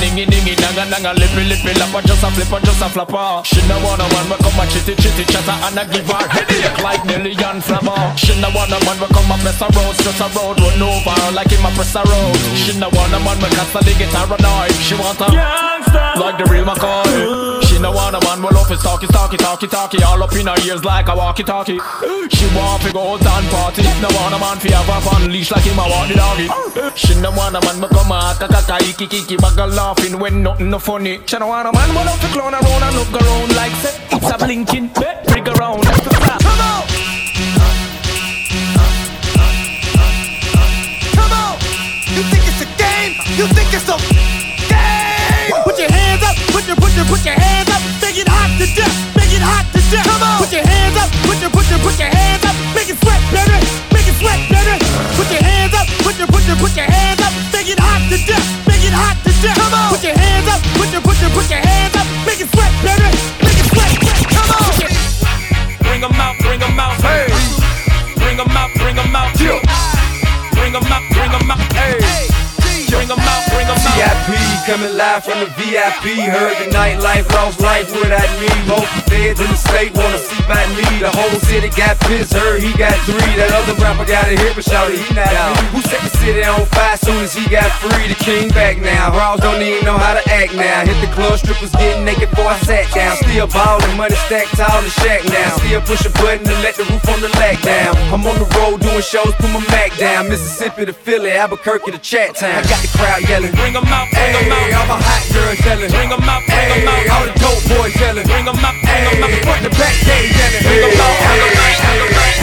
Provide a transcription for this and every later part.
Dingy dingy nanga nanga lippy lippy lapper just a flipper just a flapper. She no wanna one but come a chitty chitty chatter and a give her headache like Nelly and Flabber. She no wanna one but come a press a road stress a road run over like him a press a road. She no wanna one but cast the guitar annoyed. She want a gangster like the real McCoy. She no wanna man well off his talkie talkie talkie talkie all up in her ears like a walkie talkie. She want to go down party. No wanna man fi have her on leash like him a walk the doggy. She no wanna man but come a kaka iki kiki bugger laughing when nothing no funny. She no wanna man but up to clown around and look around like say it's a blinking bet rig around. Come on. Come on! You think it's a game? You think it's a it hot to death. Come on. Put your hands up, put your, put your, put your hands up, make it sweat, baby, make it sweat, baby. Put your hands up, put your, put your, put your hands up, make it hot to death, make it hot to death. Come on. Put your hands up, put your, put your, put your hands up, make it sweat, baby, make it sweat, sweat. Come on! Bring 'em out, bring 'em out, hey. Bring 'em out, bring 'em out, Yeah. Bring 'em out, bring 'em out, hey. Bring 'em out, bring 'em out. VIP coming live from the VIP. Heard the nightlife, lost life without me. Most feds in the state wanna see by me. The whole city got pissed, heard he got three. That other rapper got a hit, but shouted he not out. Who set the city on fire soon as he got free? The king back now. Raws don't even know how to act now. Hit the club, strippers getting naked before I sat down. Still ballin', money stacked tall the shack now. Still push a button to let the roof on the lack down. I'm on the road doing shows, put my Mac down. Mississippi to Philly, Albuquerque to Chat Town. I got the crowd yelling. Bring 'em out, bring 'em Hey, out. all my hot girls yelling. Bring 'em out, bring 'em Hey, out. all the dope boys yelling. Bring 'em out, bring 'em out. Front the back, they yelling. Bring out, bring 'em out, bring 'em out,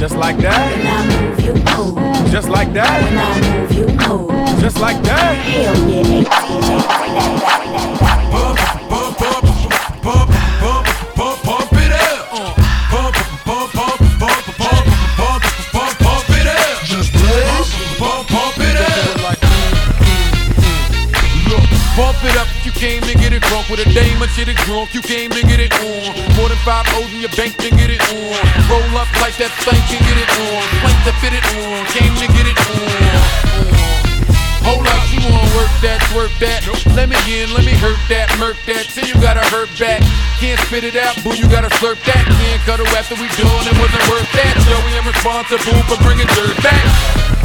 Just like that. When I move, you move. Just like When that. I move, you move. Just like that. Hell yeah, hey, came to get it drunk with a dame or shit it drunk. You came to get it on. More than five O's in your bank to get it on. Roll up like that thing can get it on. Plank to fit it on. Came to get it on. Hold up, you wanna work that, work that. Let me in, let me hurt that, murk that. Say you gotta hurt back. Can't spit it out, boo, you gotta slurp that. Can't cut it after we done, it wasn't worth that. Joey, I'm responsible for bringing dirt back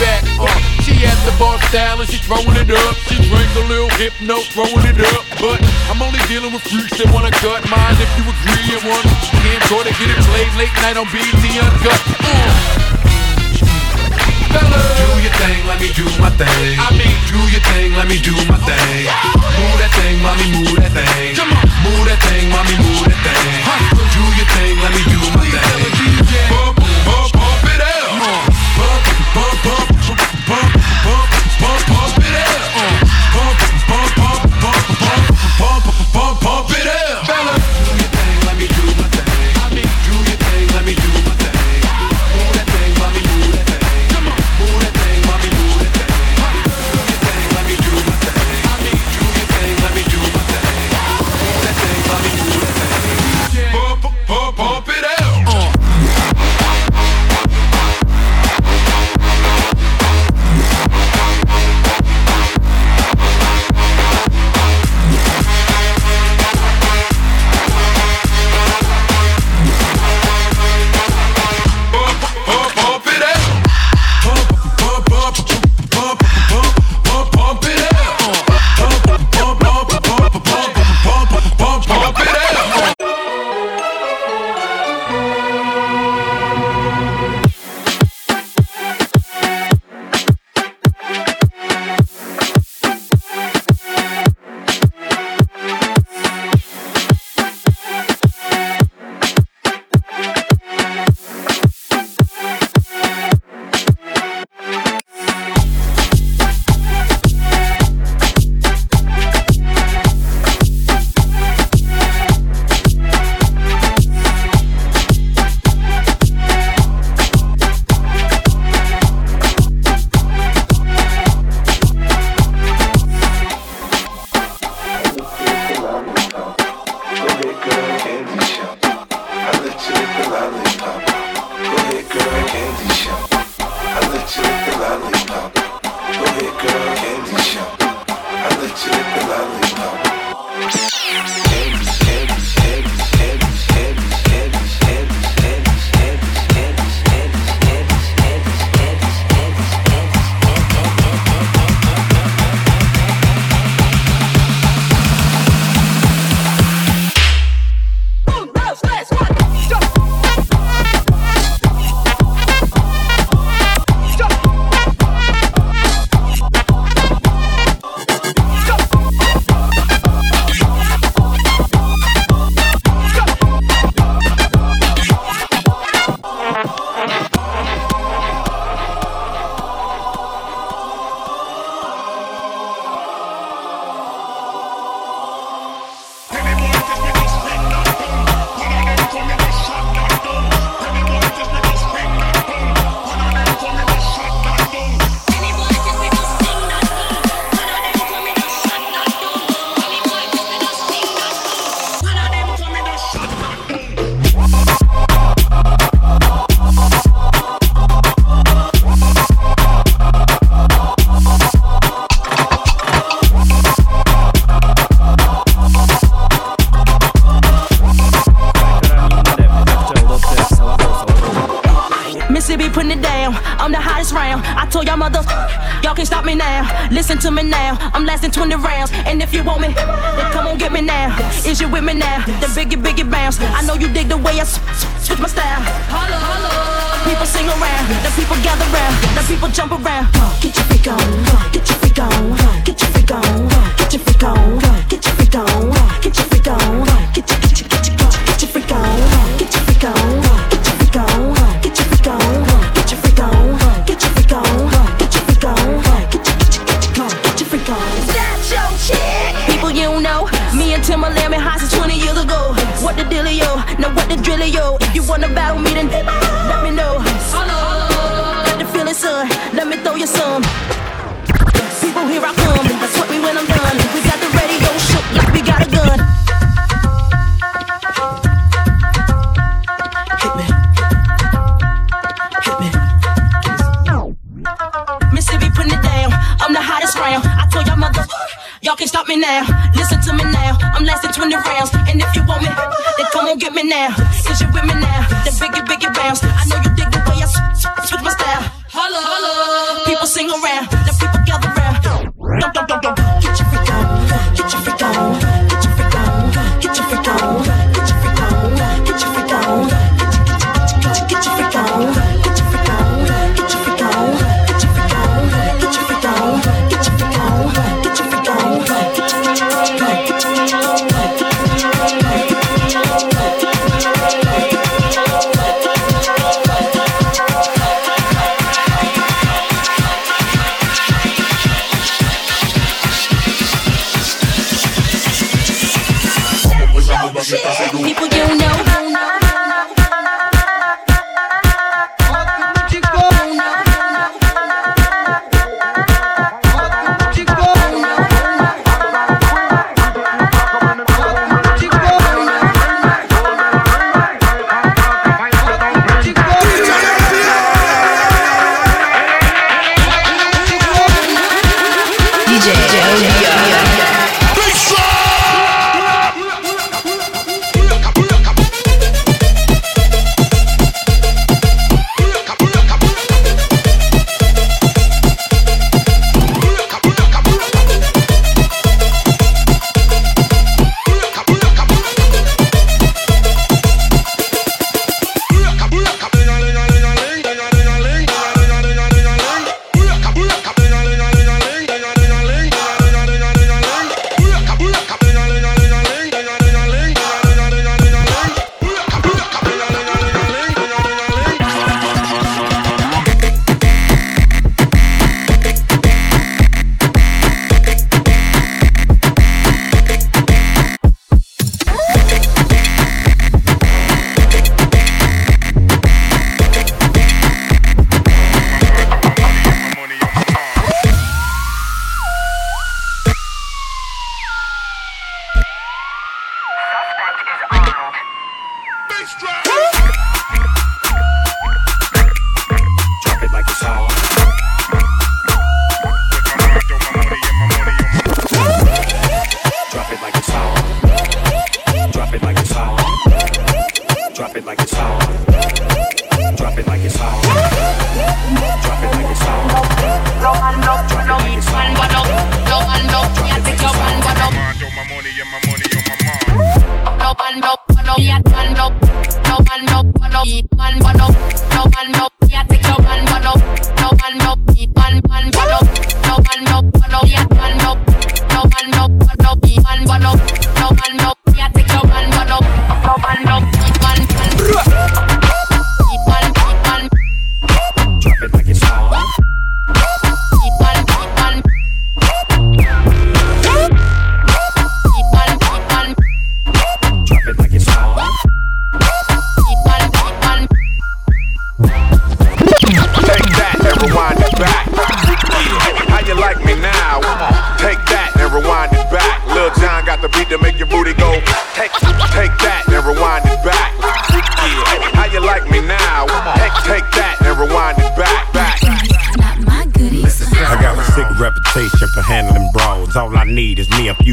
back. Uh, she has the bar style and she's throwing it up. She drinks a little hypno, throwing it up. But I'm only dealing with freaks that wanna cut mine. If you agree and want, can't go to get it played late night on BET Uncut. Uh. Do your thing, let me do my thing. I mean, do your thing, let me do my thing. Move that thing, mommy, move that thing. Come on, move that thing, mommy, move that thing. Do your thing, let me do my thing. bump, bump, bump, bump.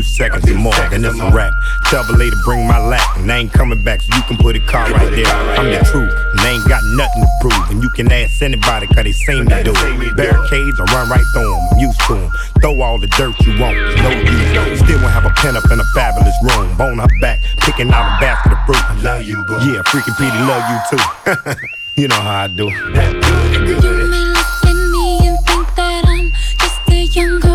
seconds or more. Then it's a wrap. Tell the lady bring my lap, and I ain't coming back, so you can put a car right there. I'm the truth, and I ain't got nothing to prove. And you can ask anybody, cause they seen me do it. Barricades, I run right through them, I'm used to them. Throw all the dirt you want, no use. Still won't have a pen up in a fabulous room. Bone her back, picking out a basket of fruit. I love you, boo. Yeah, freaking Petey, love you too. you know how I do. That good, good. You may look at me and think that I'm just a young girl.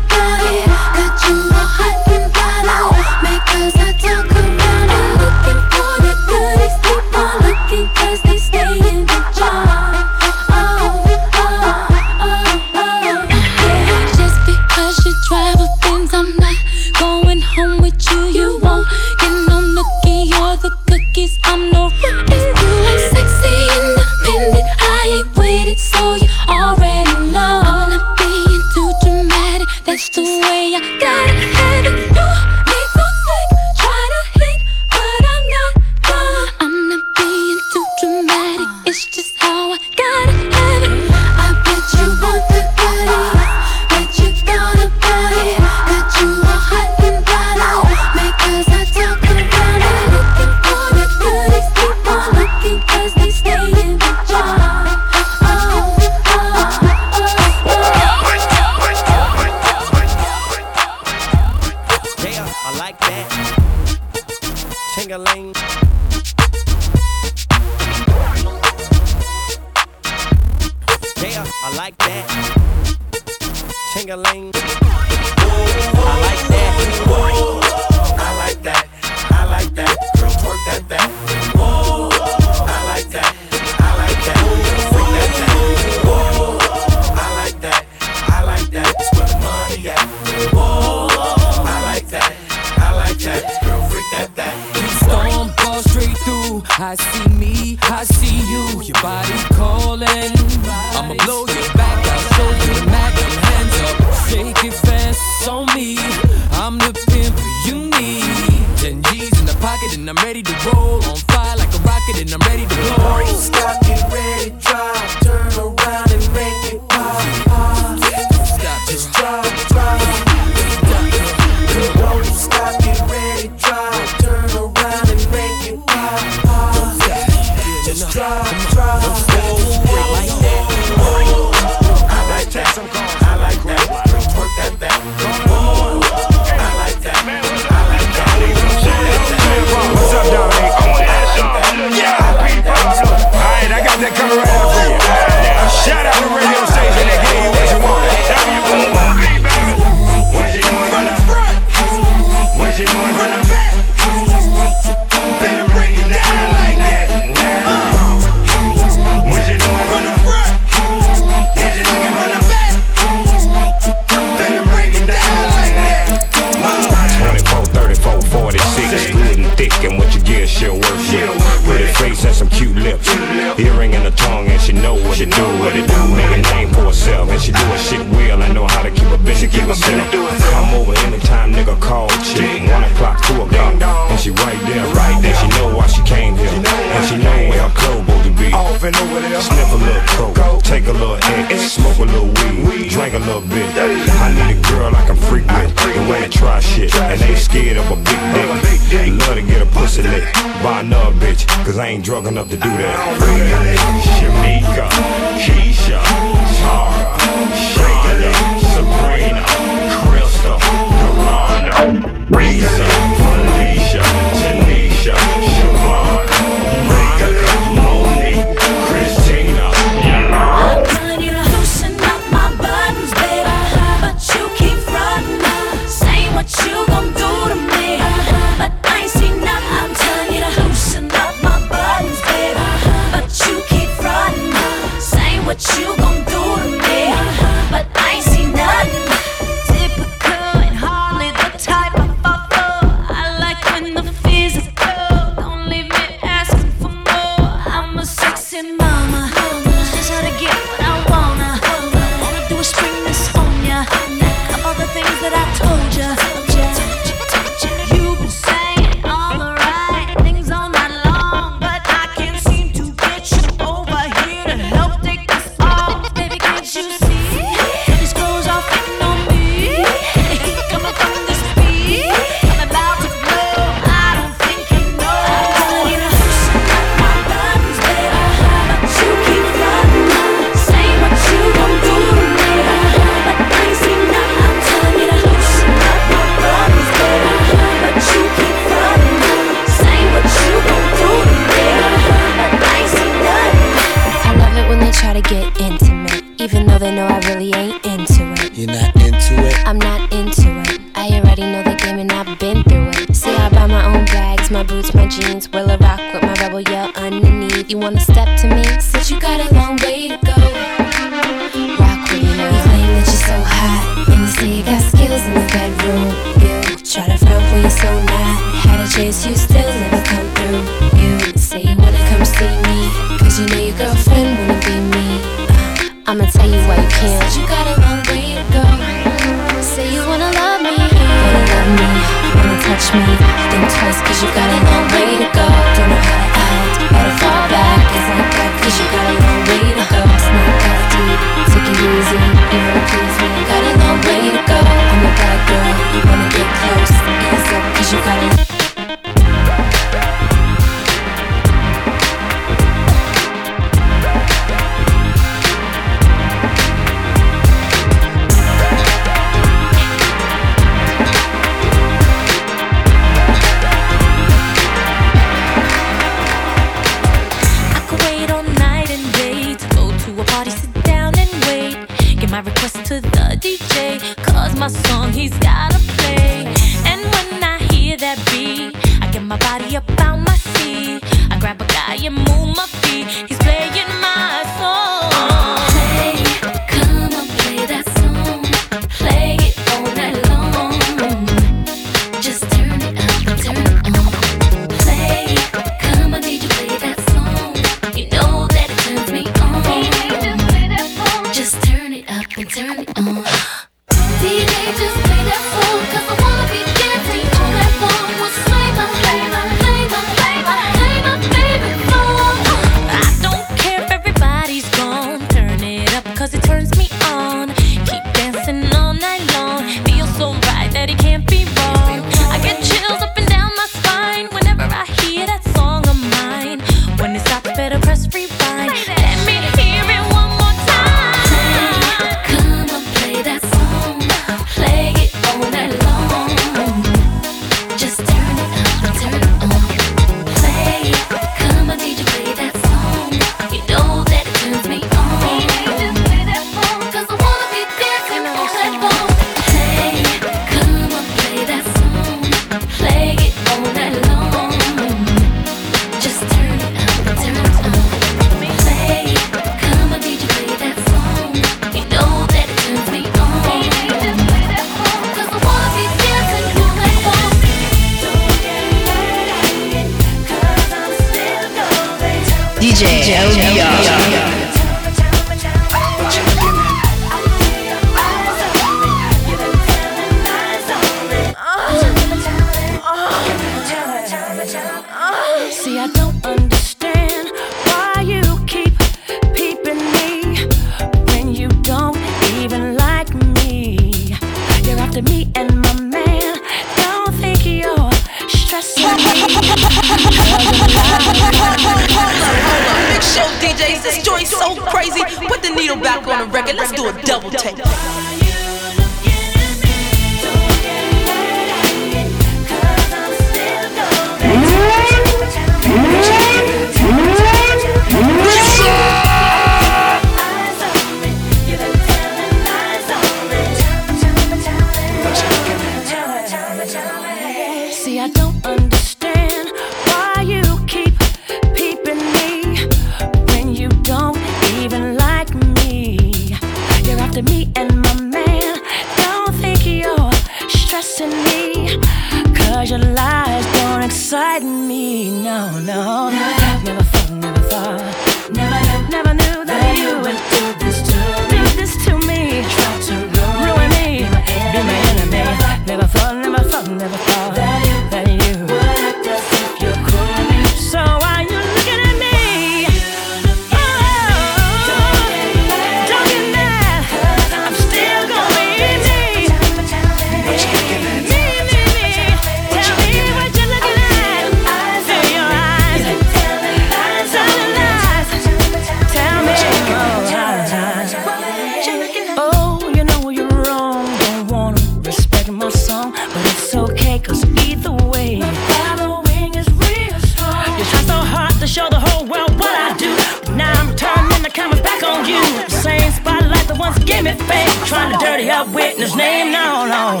once gave me fame, trying to dirty up witness name. No, no.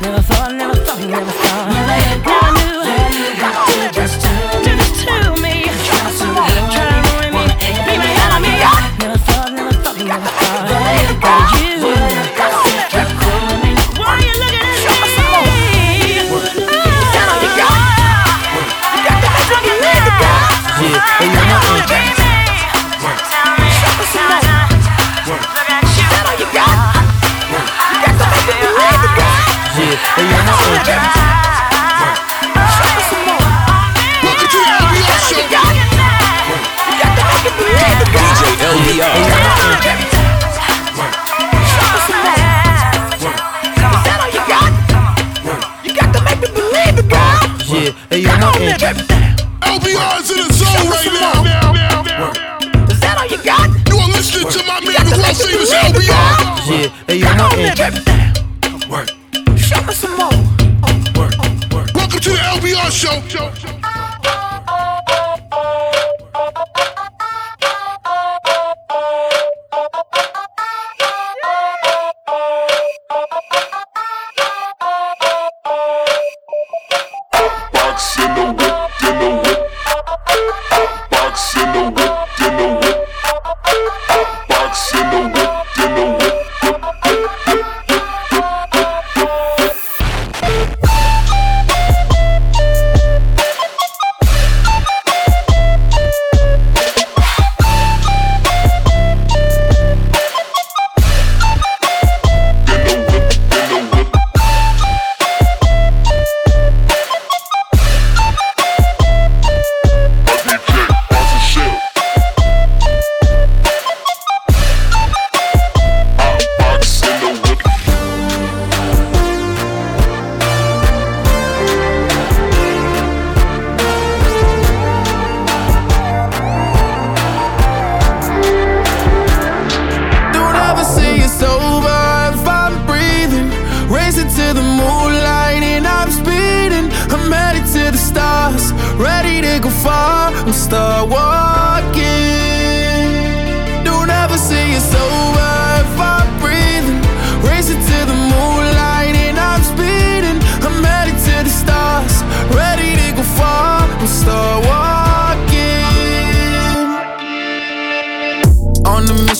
Never thought, never thought, never thought. Never knew. Do this to, do this to me. we are. Yeah, hey, you know, and LBR's in the zone right now. now, now, now. Is that all you got? You are listening to my man. Yeah, you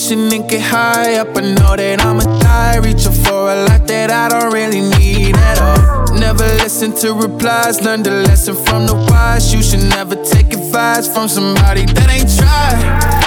ocean and get high up. I know that I'ma die, reaching for a life that I don't really need at all. Never listen to replies, learn the lesson from the wise. You should never take advice from somebody that ain't tried.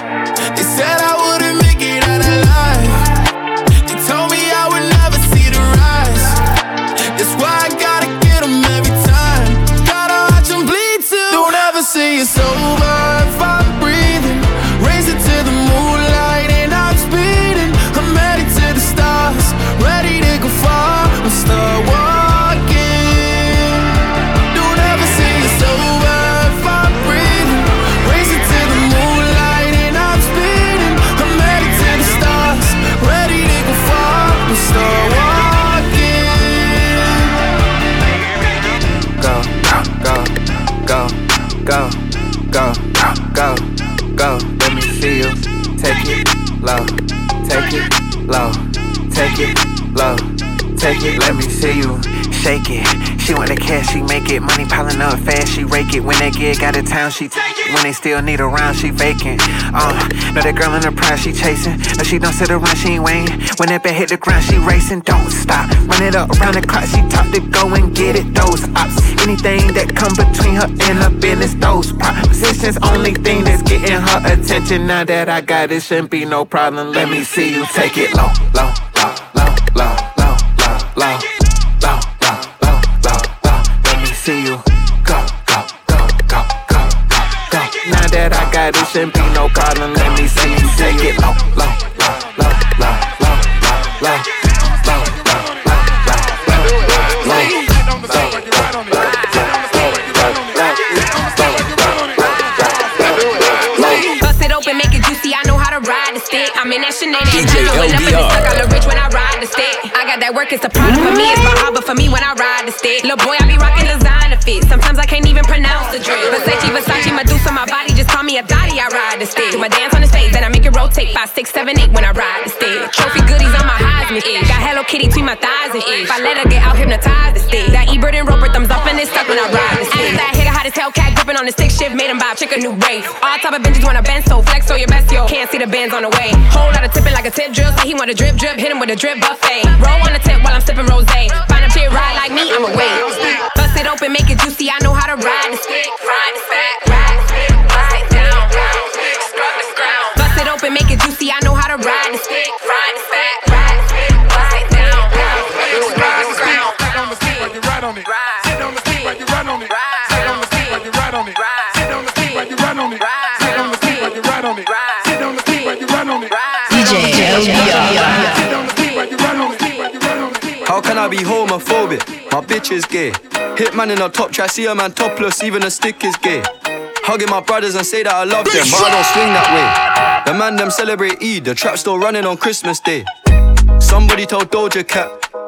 It low. Take it, let me see you shake it. She want the cash, she make it. Money piling up fast, she rake it. When they get out of town, she take it. When they still need a round, she vacant. Uh, know that girl in the prize, she chasing. No, she don't sit around, she ain't waiting. When that bed hit the ground, she racing. Don't stop. Run it up around the clock, she top to go and get it. Those ops, anything that come between her and her business, those propositions. Only thing that's getting her attention. Now that I got it, shouldn't be no problem. Let me see you take it low, low, shouldn't be. Let me see you take it low, low, low, low, low, low, low, I'm in that shenanigans. I know it up and it's stuck. I look rich when I ride the stick. Got that work, it's a product for me. It's my hobby for me when I ride the stick. Little boy, I be rocking designer fit. Sometimes I can't even pronounce the drip. Versace, Versace, Medusa, my body just call me a Dottie. I ride the stick. Do my dance on the stage, then I make it rotate. Five, six, seven, eight when I ride the stick. Trophy goodies on my Heisman ish. Got Hello Kitty between my thighs and ish. If I let her get out, hypnotized the stick. That E-Bird and Roper thumbs up and it's stuck when I ride the stick. Hot as hell cat gripping on the stick shift. Made him a chick a new race. All type of bitches wanna bend so flex so your best yo. Can't see the bands on the way. Whole lot of tipping like a tip drill. Say he want a drip drip. Hit him with a drip buffet. Roll on the tip while I'm sipping rose. Find a chick ride like me, I'm a wait. Bust it open, make it juicy. I know how to ride the stick. Ride the stick. Ride the stick. Bust it down. Scrub the ground. Bust it open, make it juicy. I know how to. Ride on it. How can I be homophobic? My bitch is gay. Hitman in a top try, see a man topless, even a stick is gay. Hugging my brothers and say that I love them, but I don't swing that way. The man them celebrate Eid, the trap still running on Christmas Day. Somebody told Doja Cat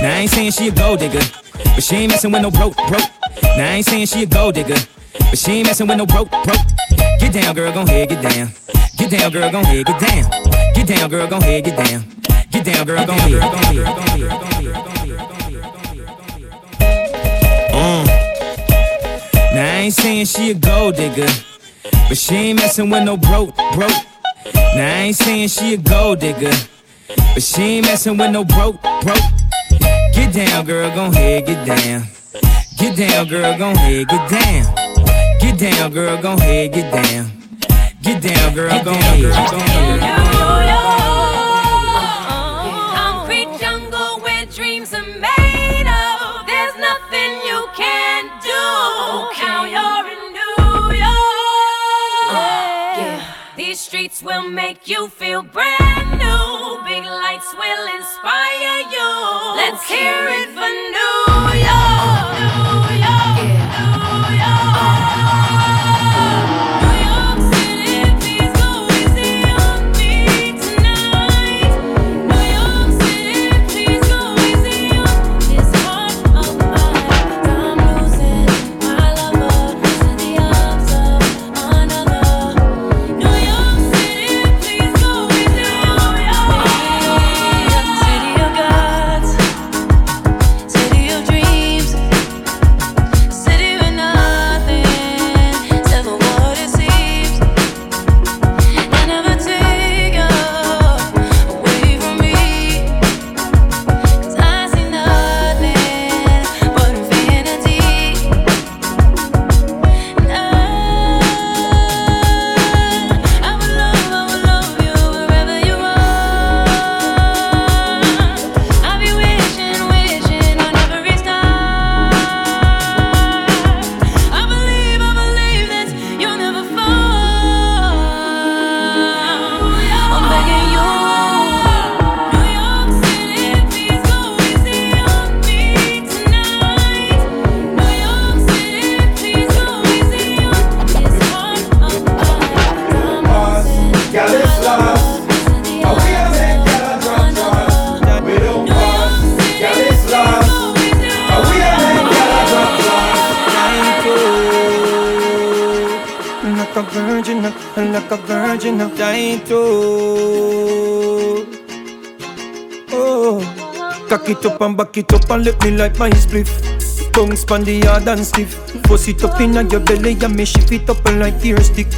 Now I ain't saying she a gold digger, but she ain't messing with no broke, broke. Now I ain't saying she a gold digger, but she ain't messing with no broke, broke. Get down, girl, gon' head, get down. Get down, girl, gon' head, get down. Get down, girl, gon' head, get down. Get down, girl, gon' head, head. Uh. Now I ain't saying she a gold digger, but she ain't messing with no broke, broke. Now I ain't saying she a gold digger, but she ain't messing with no broke, broke. Get down, girl, gon' head, get down. Get down, girl, gon' head, get down. Get down, girl, gon' head, get down. Get down, girl, gon' head, gon' head. Concrete jungle where dreams are made of. There's nothing you can do. Now you're in New York. These streets will make you feel brand new. Big lights will inspire you. Let's hear it for New up and back it up and let me like my spliff. Tongue span the hard and stiff. Force it up in your belly and me shift it up and like tear stick.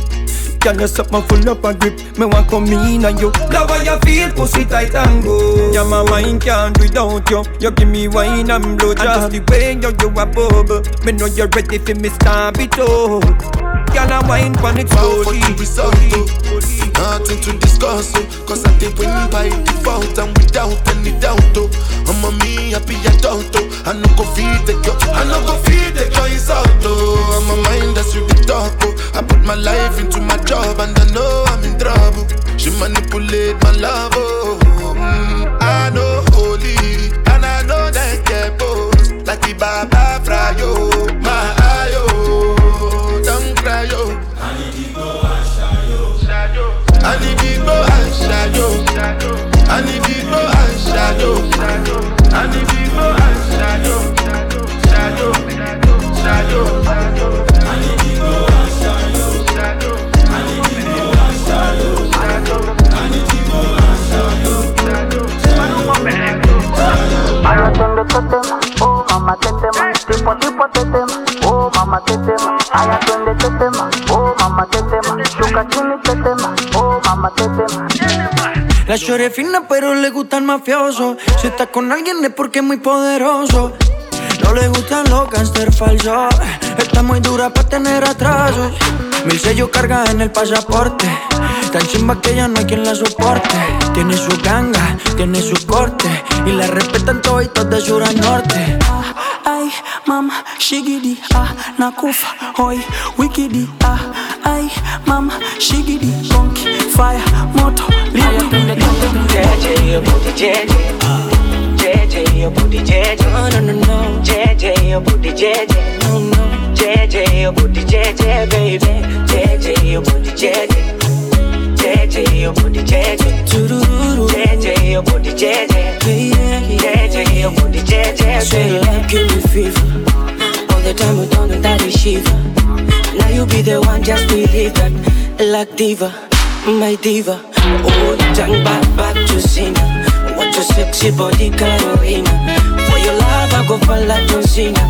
Can you suck my full up a grip? Me want come in and you Love how you feel, pussy tight and go Yeah, my wine can't without you You give me wine and blow job And just the way you, you a bubble Me know you're ready for me stamp it out Can I wine pan it slowly Nothing to discuss, oh. Cause I did win by default and without any doubt, oh. I'm a me happy adult, oh I no go feed the girl, I no go feed the girl, it's out, oh. I'm a mind that's you the talk, oh. I put my life into my job and I know I'm in trouble. She manipulate my love, oh. Mm, I know holy and I know that get Es fina pero le gusta el mafioso. Si está con alguien es porque es muy poderoso. No le gustan los gangster falsos Está muy dura para tener atrasos. Mil sellos carga en el pasaporte. Tan chimba que ya no hay quien la soporte. Tiene su ganga, tiene su corte. Y la respetan toditos de sur a norte. Ay, mama, shigidi, ah, nakufa, hoi, wikidi, ah, ay, mama, shigidi, konki, fire, moto, time we don't know that is. Now you be the one, just believe that. Like diva, my diva. Oh, jang back, back to sin. What your sexy body, Carolina. For your love, I go for La John Cena.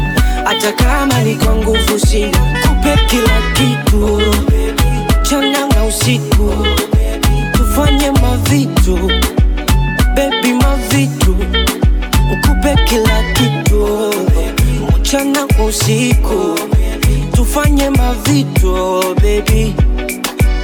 Hata kama ni kwa nguvu sina, kupe kila kitu Changa na usiku, tufanye mavitu baby, mavitu kupe kila kitu mchana kwa usiku, tufanye mavitu baby,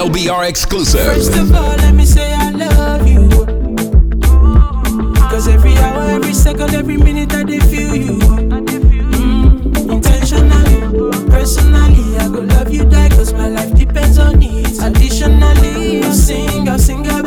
DJ LBR exclusive. First of all, let me say I love you. Cause every hour, every second, every minute I feel you. Mm, intentionally, personally, I go love you die cause my life depends on it. Additionally, I'll sing, I'll sing about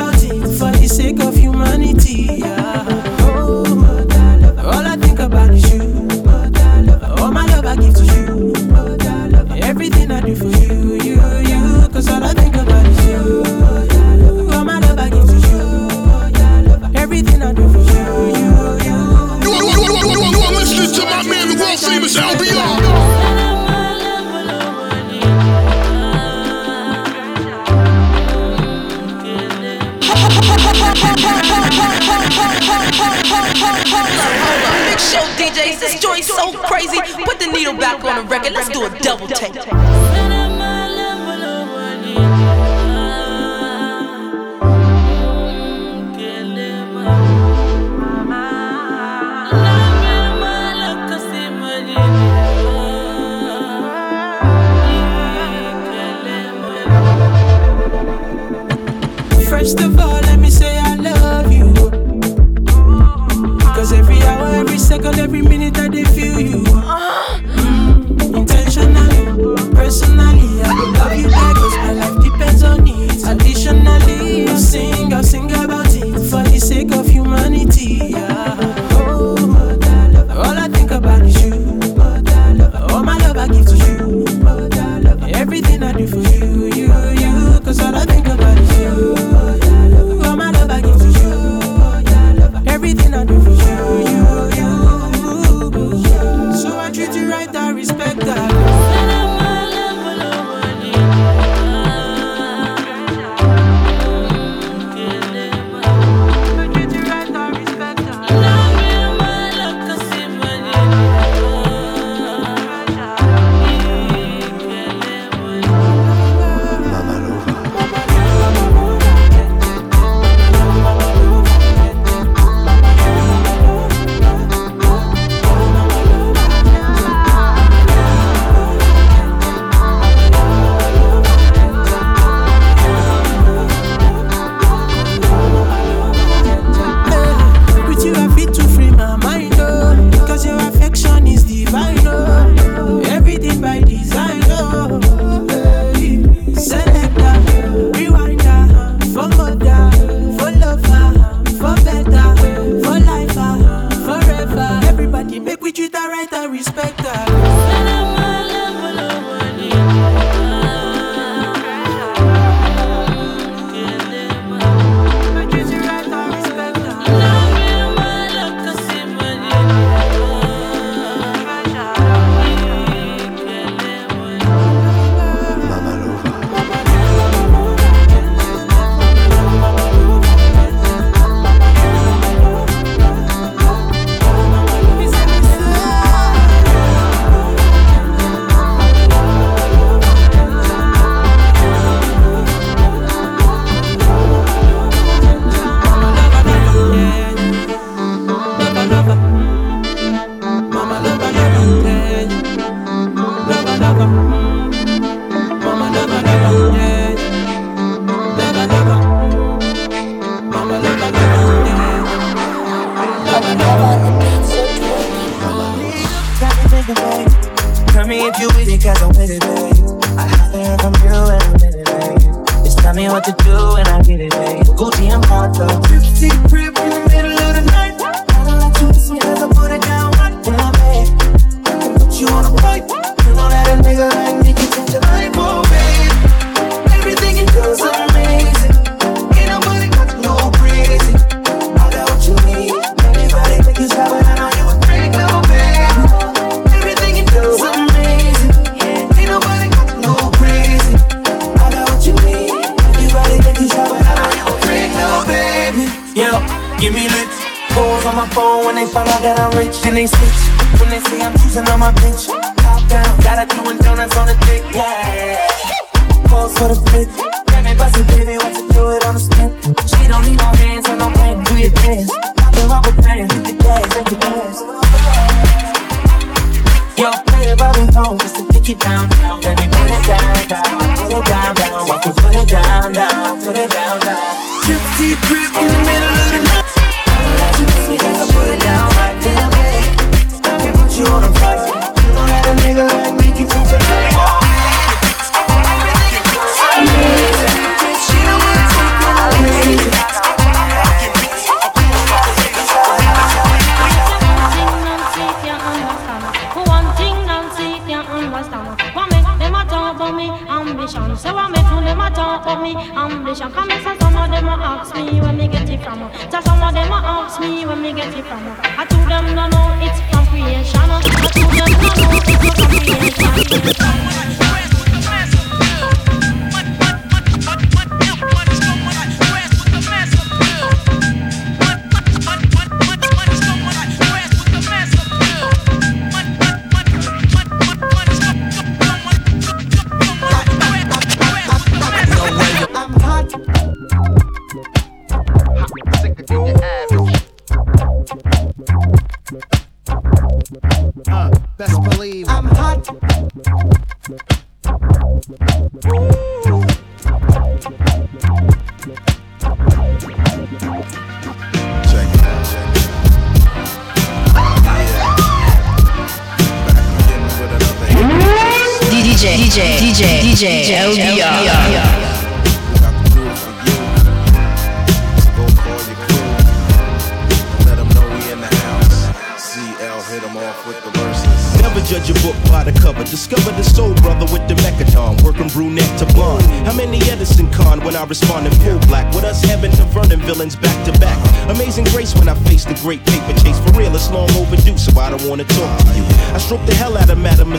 world famous LBR. Big show DJs, this joint's so crazy. Put the needle back on the record. Let's do a double take. it down, down, let me put it down, down, put it down, down, walk it, put it down, down, put it down, down. Gypsy drip in.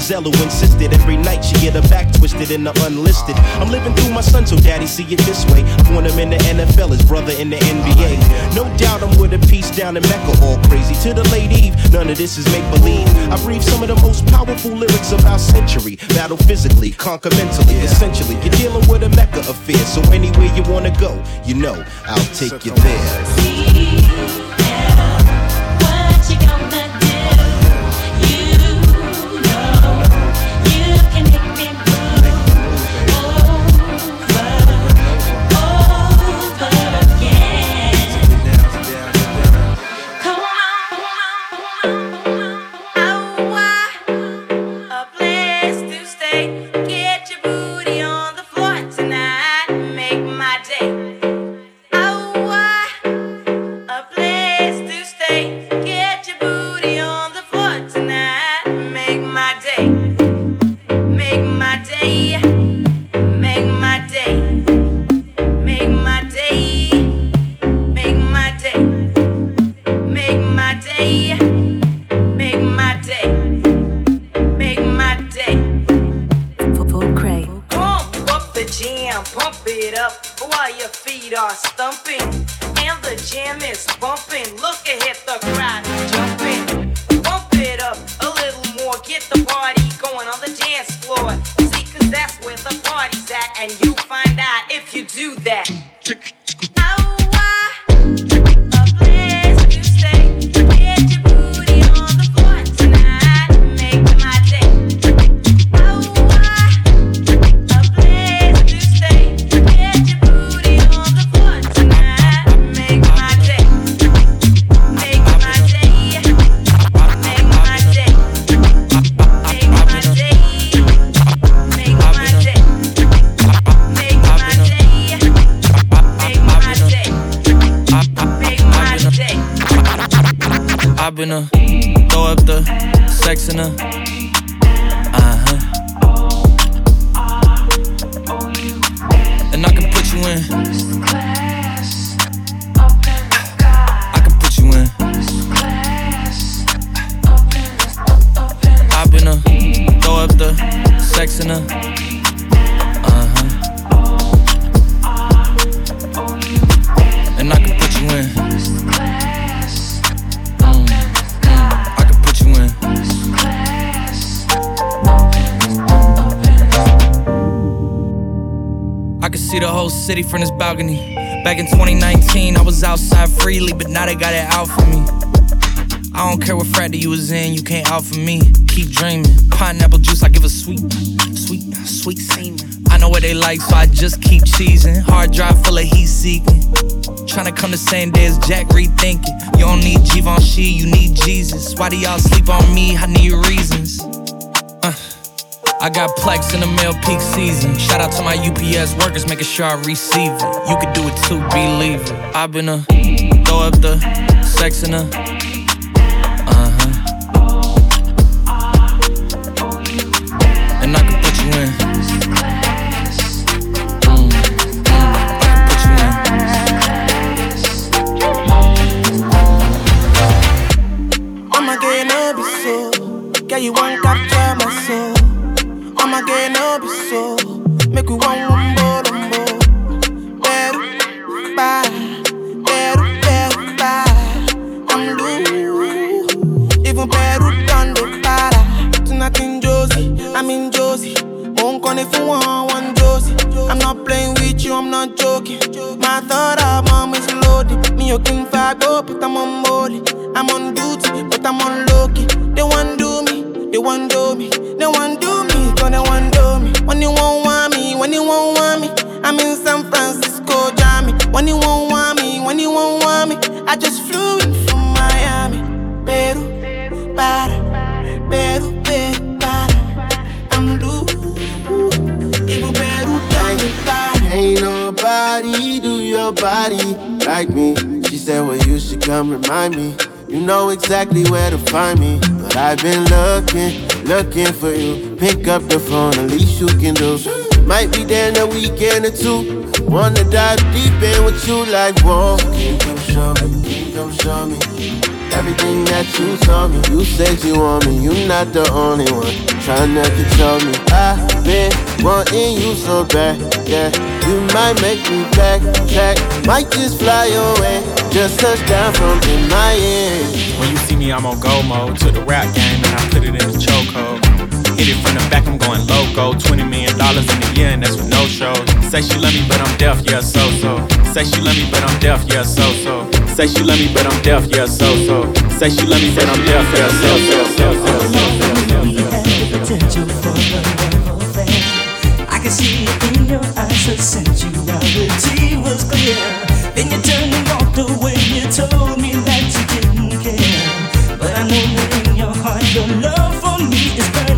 Zella who insisted every night she get her back twisted in the unlisted. I'm living through my son, so daddy see it this way. I want him in the NFL, his brother in the NBA. No doubt I'm with a piece down in Mecca, all crazy to the late eve. None of this is make believe. I breathe some of the most powerful lyrics of our century. Battle physically, conquer mentally, essentially. You're dealing with a Mecca affair, so anywhere you wanna go, you know I'll take you there. come the same day as Jack rethinking. You don't need Givenchy, you need Jesus. Why do y'all sleep on me? I need reasons. Uh. I got plex in the mail peak season. Shout out to my UPS workers, making sure I receive it. You can do it too, believe it. I've been a throw up the sex in a exactly where to find me. But I've been looking, looking for you. Pick up the phone, at least you can do. Might be there in a weekend or two. Wanna dive deep in with you like, whoa. Come show me? Come show me? Everything that you told me, you said you want me, you not the only one. Trying to control me. I've been wanting you so bad, yeah. You might make me backtrack, might just fly away. Just touch down from in my end. When you see me, I'm on go mode. To the rap game and I put it in the chokehold. Hit it from the back, I'm going loco. $20 million in a year, and that's with no shows. Say she love me, but I'm deaf, yeah, so so. Say she love me, but I'm deaf, yeah, so so. Say she love me, but I'm deaf, yeah, so so. Say she love me, but I'm deaf, yeah, so so. so, so, so, potential for the wonderful thing. I can see it in your eyes, the sensuality walked away, you told me that you didn't care. But I know in your heart, your love for me is burning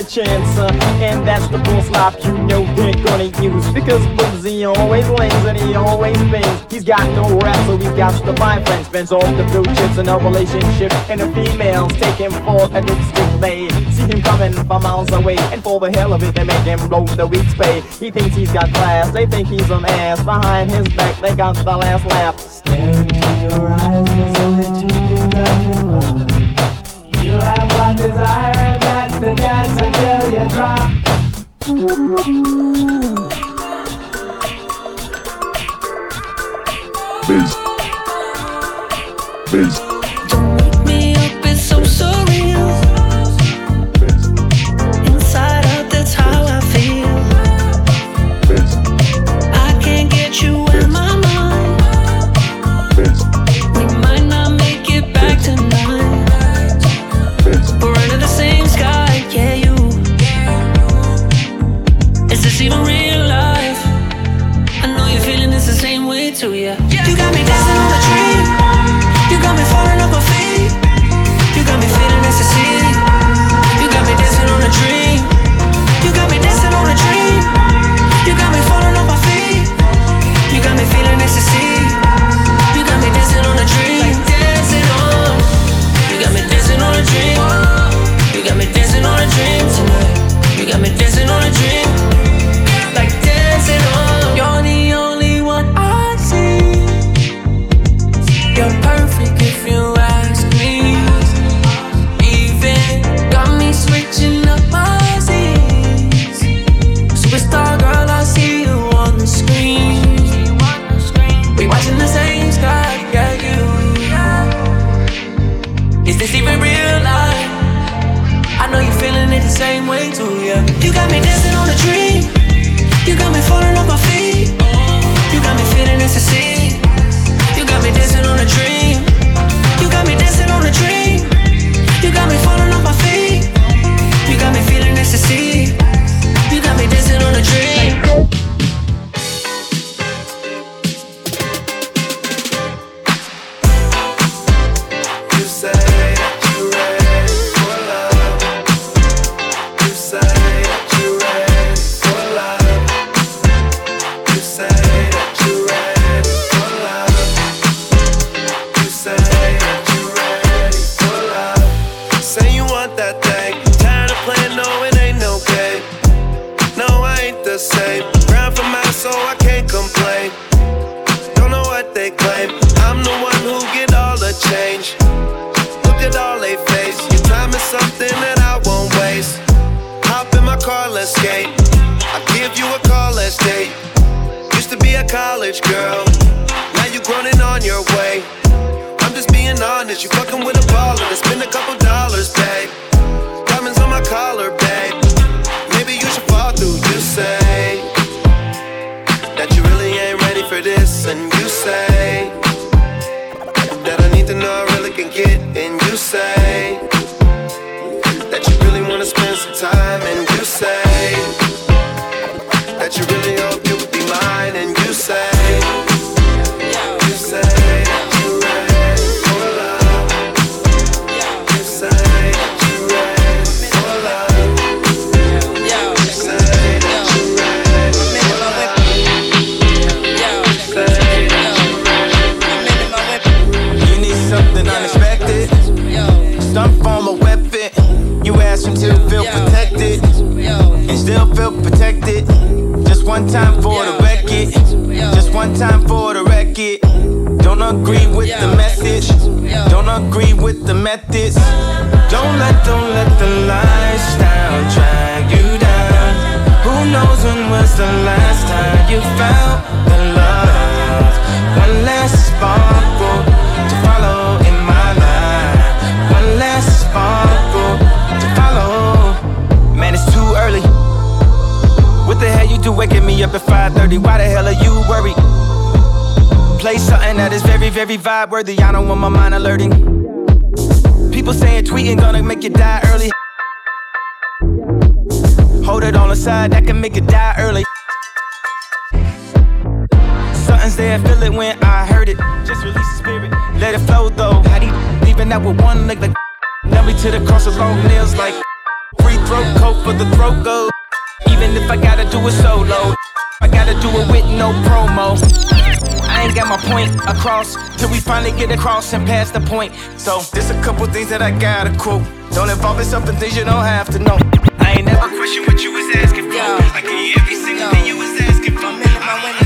a chance, uh, and that's the full slap you know they're gonna use. Because Boozy always lays and he always bends. He's got no rap, so he's got to find friends. Spends all the blue chips in a relationship, and the females take him for a dipstick. They see him coming from miles away, and for the hell of it, they make him blow the week's pay. He thinks he's got class, they think he's an ass. Behind his back, they got the last laugh. Stare into your eyes, Unexpected. Some form of weapon. You ask him to feel protected. And still feel protected. Just one time for the record. Just one time for the record. Don't agree with the message. Don't agree with the methods. Don't let, don't let the lifestyle drag you down. Who knows when was the last time you felt the love? One last sparkle to follow you waking me up at 5:30? Why the hell are you worried? Play something that is very, very vibe worthy. I don't want my mind alerting. People saying tweeting gonna make you die early. Hold it on the side, that can make you die early. Something's there, feel it when I heard it. Just release the spirit, let it flow though. How do leaving out with one leg like me to the cross with long nails like free throat coat for the throat goat. Even if I gotta do it solo, I gotta do it with no promo. I ain't got my point across till we finally get across and pass the point. So there's a couple things that I gotta quote. Don't involve yourself in things you don't have to know. I ain't never question what you was asking for. I give you every single thing you was asking for.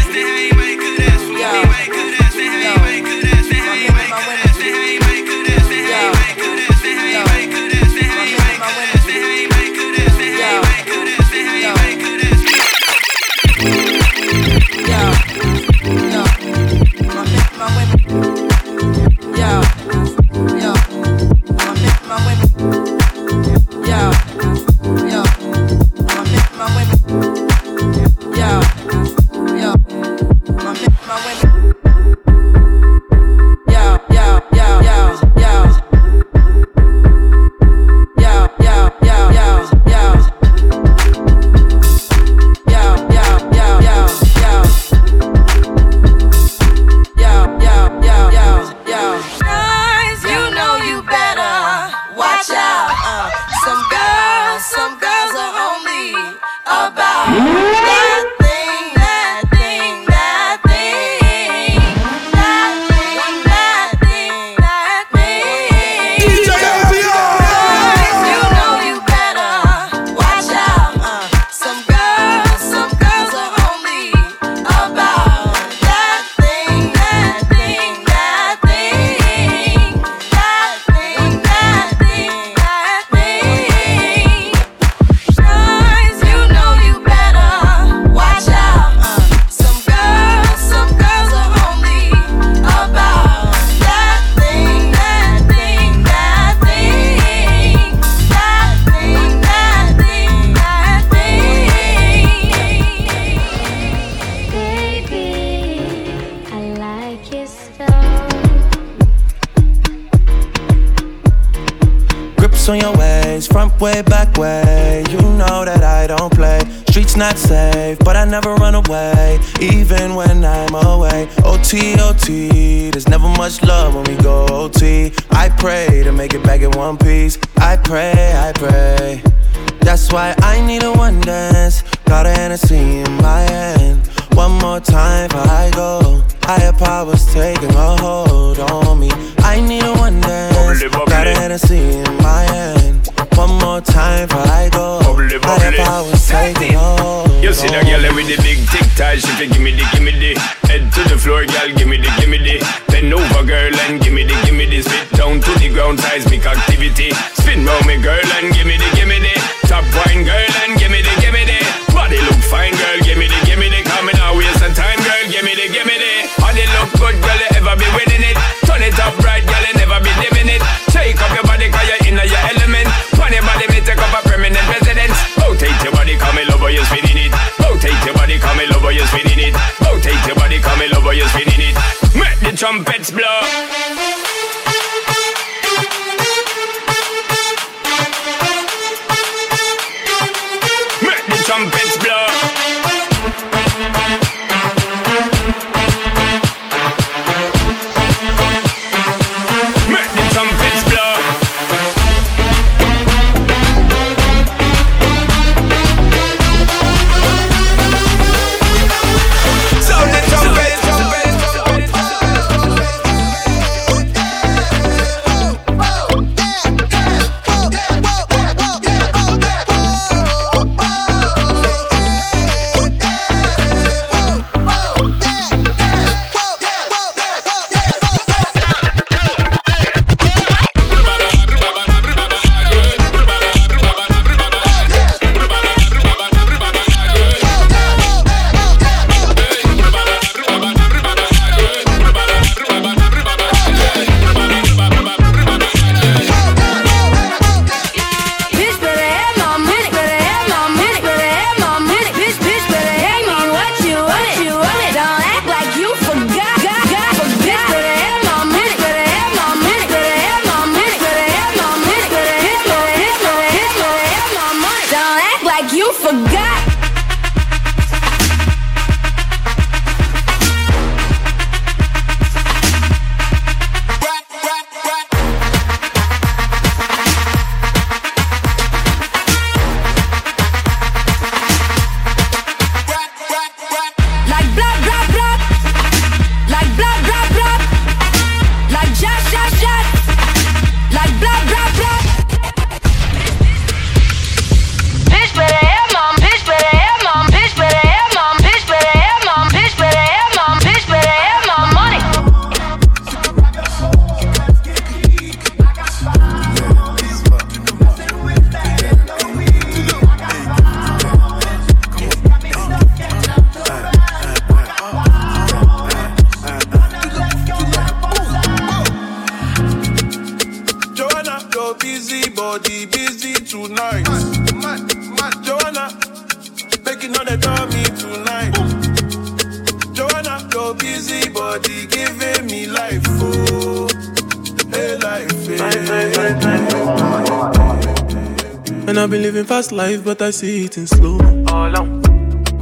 Life, but I see it in slow.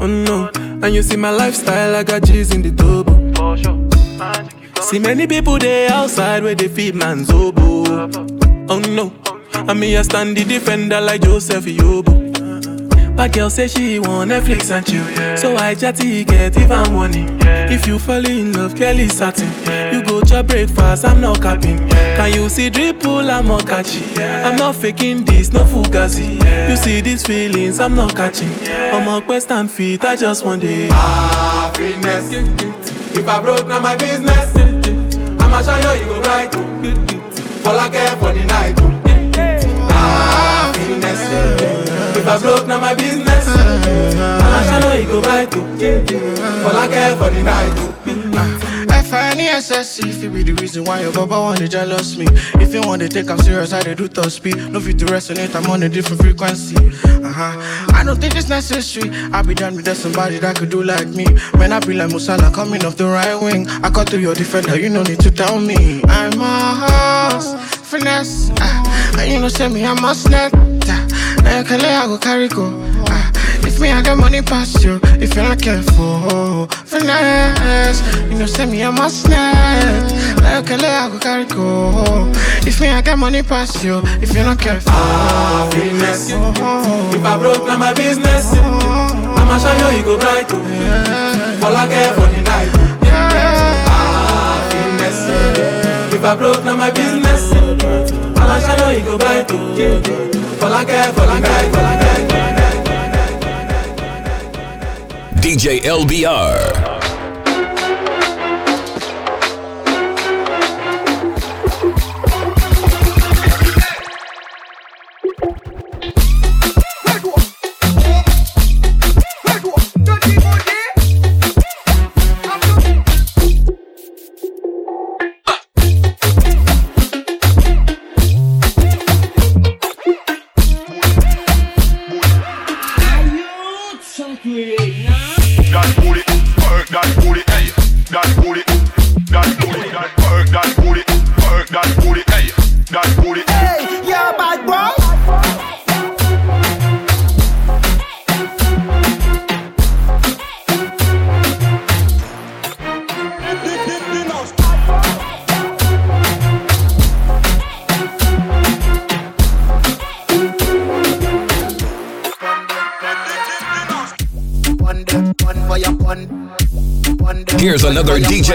Oh no, and you see my lifestyle, I got G's in the double. For sure. See many people there outside where they feed man's oboe. Oh no, and me I stand the defender like Joseph Yobo. But girl say she want Netflix and chill, so I chatty get even money. If you fall in love, Kelly satin. You go to breakfast, I'm not capping. Can you see dripple? I'm not catching. I'm not faking this, no fugazi. You see these feelings, I'm not catching. I'm a quest and feet, I just want it. Happiness. If I broke, now my business. I'ma show you, you go right. All I care for the night. Happiness. If I broke, now my business. Show you, go right. All I care for the night. F-I-N-E-S-S-E If it be the reason why your baba want to jealous me. If you want to take I'm serious, I do top speed. No fit to resonate, I'm on a different frequency. Uh-huh. I don't think it's necessary. I be done with that somebody that could do like me. When I be like Musala coming off the right wing. I cut through your defender, you no need to tell me. I'm a horse, finesse. Ah. And you know say me, I'm a snap Now you can lay, I go carry go ah. If me, I got money past you If you're not careful, finesse You know say me, a snap Now you can lay, I go carry go If me, I got money past you If you're not careful Happiness. If I broke, now my business. I'ma show you, you go bright. oh. All I care for the night. oh. Happiness. If I broke, now my business. I'ma show you, you go bright. oh. DJ LBR.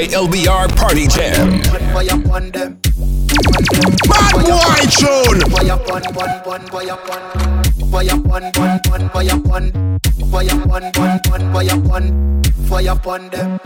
KLBR Party Jam. Bad boy tune. Fire upon them.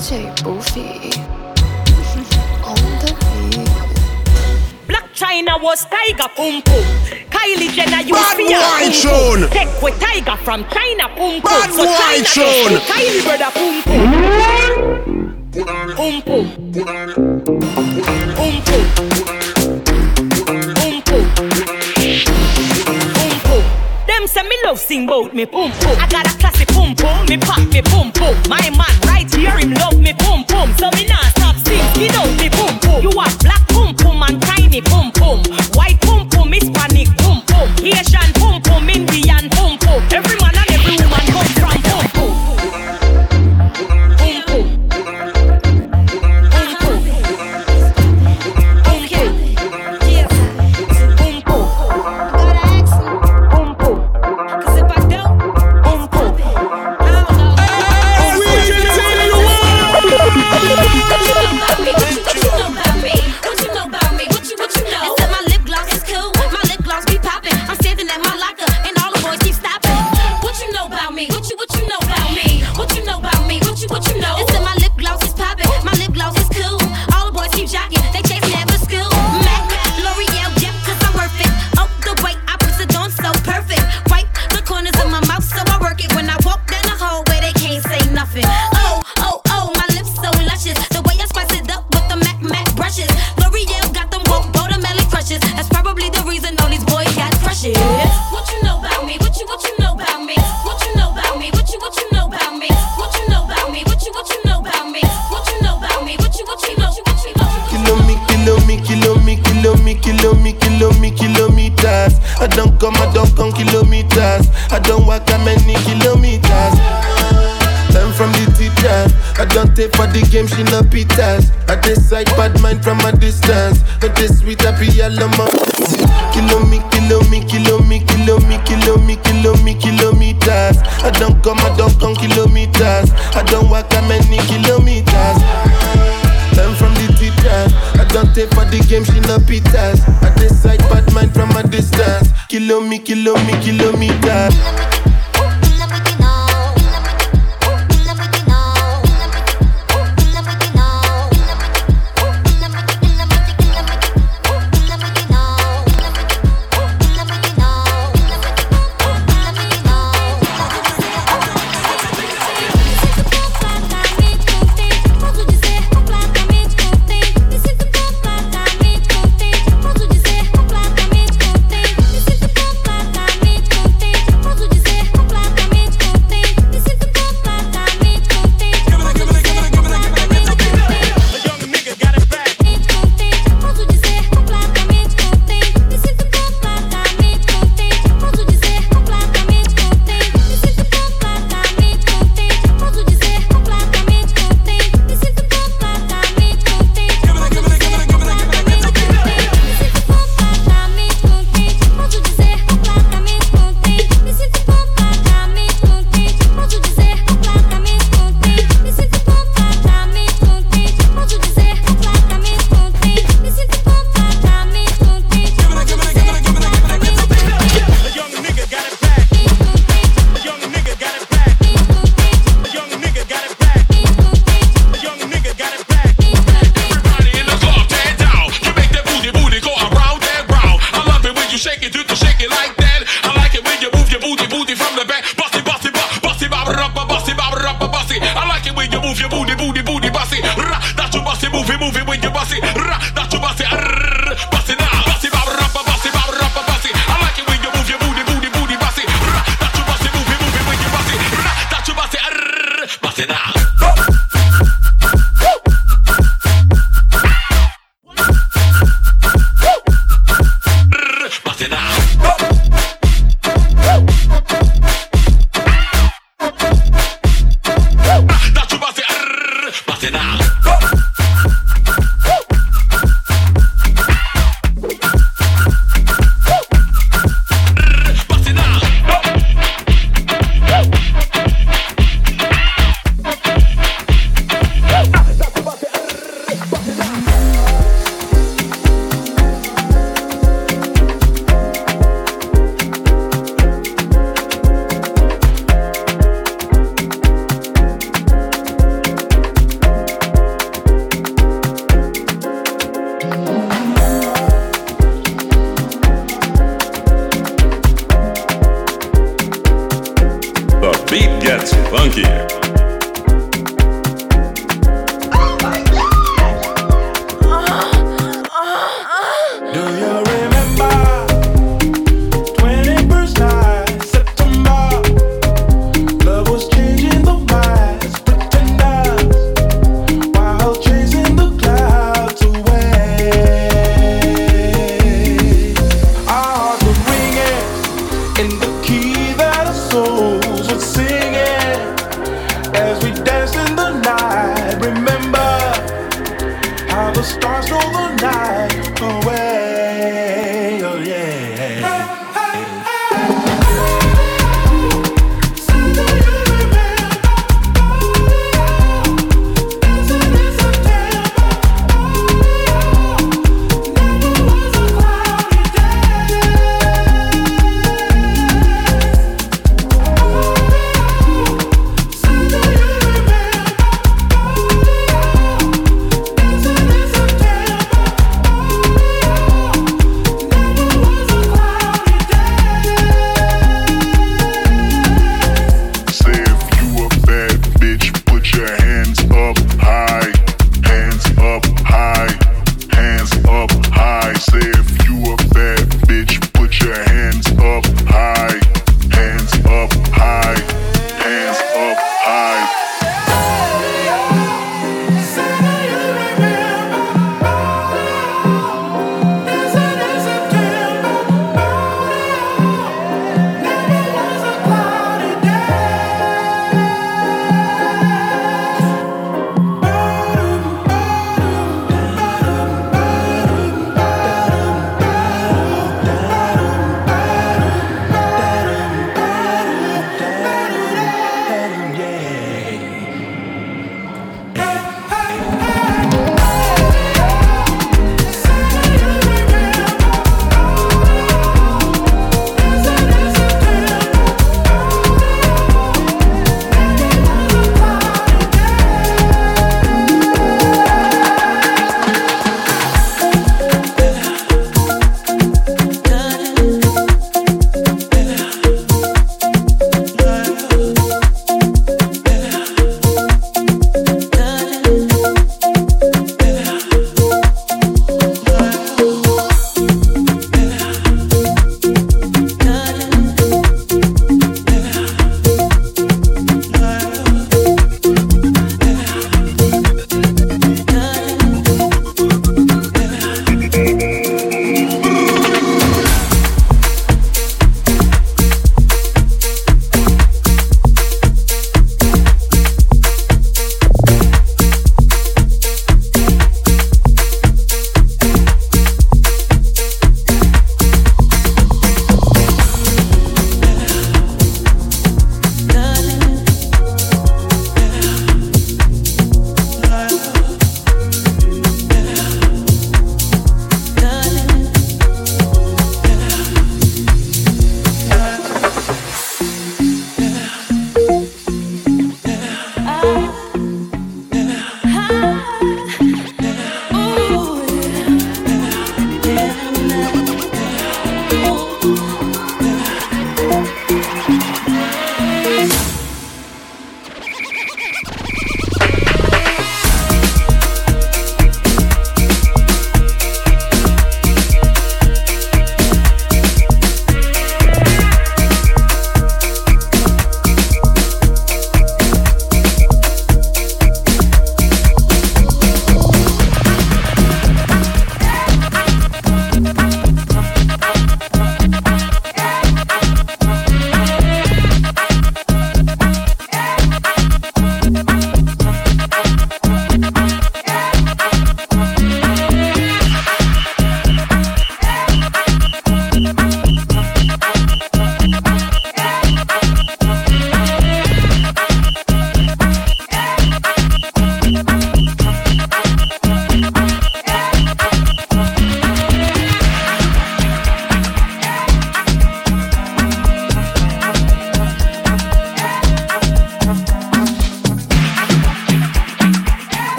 DJ Boofy on the beat. Blac Chyna was Tyga Kung Fu. Kylie Jenner used to a Kung Take with Tyga from China Kung Fu. Bad so China Kylie brother Kung Fu. Kung Fu. love sing bout me boom boom. I got a classy boom boom. me pop me boom boom. My man right here, him love me boom boom. So me nah stop sing, He out me boom boom. You are black boom boom and tiny boom boom. White boom pum, Hispanic boom boom. Haitian boom pum, Indian pum boom Every stay for the game, she no pitas. I decide bad mind from a distance. But this sweet happy alama. Kilo me, kilo me, kilo me, kilo me, kilo me, kilo me, kilometers. I don't come, I don't come kilometers. I don't walk that many kilometers. I'm from the teacher. I don't take for the game, she no pitas. I decide bad mind from a distance. Kilo me, kilo me, kilometers.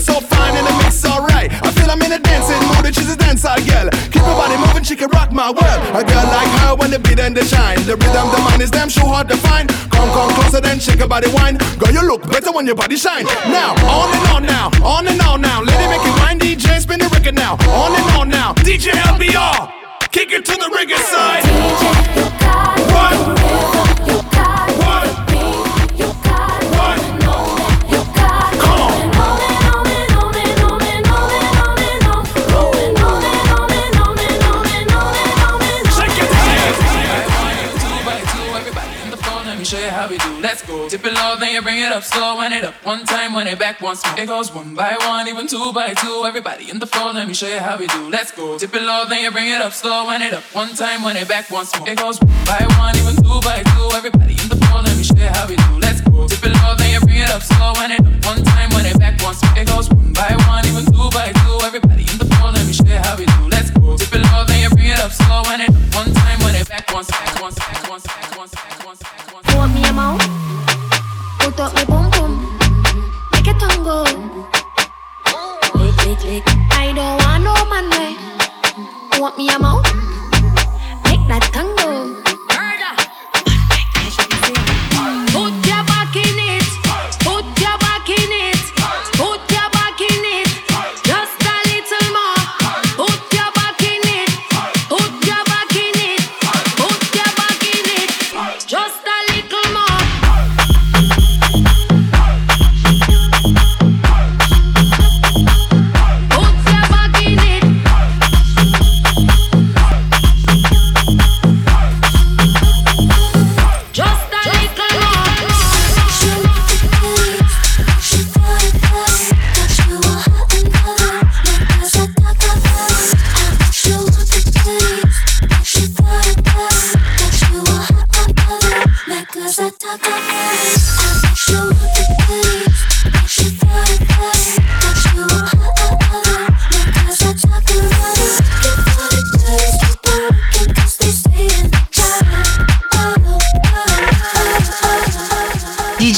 So fine and the mix so right. I feel I'm in a dancing mood, and she's a dancer girl. Keep her body moving, she can rock my world. A girl like her when the beat and the shine. The rhythm, the mind is damn sure hard to find. Come, come closer, then shake her body wine. Girl, you look better when your body shine. Now, on and on now, on and on now. Lady, make it wine, DJ, spin the record now. On and on now, DJ LBR. Kick it to the reggae side. It up slow. Wind it up one time, wind it back once more. It goes one by one, even two by two. Everybody in the floor, let me show you how we do. Let's go. Tip it low, then you bring it up slow. Wind it up one time, wind it back once more. It goes one by one, even two by two. Everybody in the floor, let me show you how we do. Let's go. Tip it low, then you bring it up slow. Wind it up one time, wind it back once more. It goes one by one, even two by two. Everybody in the floor, let me show you how we do. Let's go. Tip it low, then you bring it up slow. Wind it up one time, wind it back once, back once, back once, back once, back once, back once. Want me a mouth? Up me boom boom. Make it tango. Lick, lick, lick. I don't want no man way. Want me a mouth? Make that tango.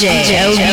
DJ LBR.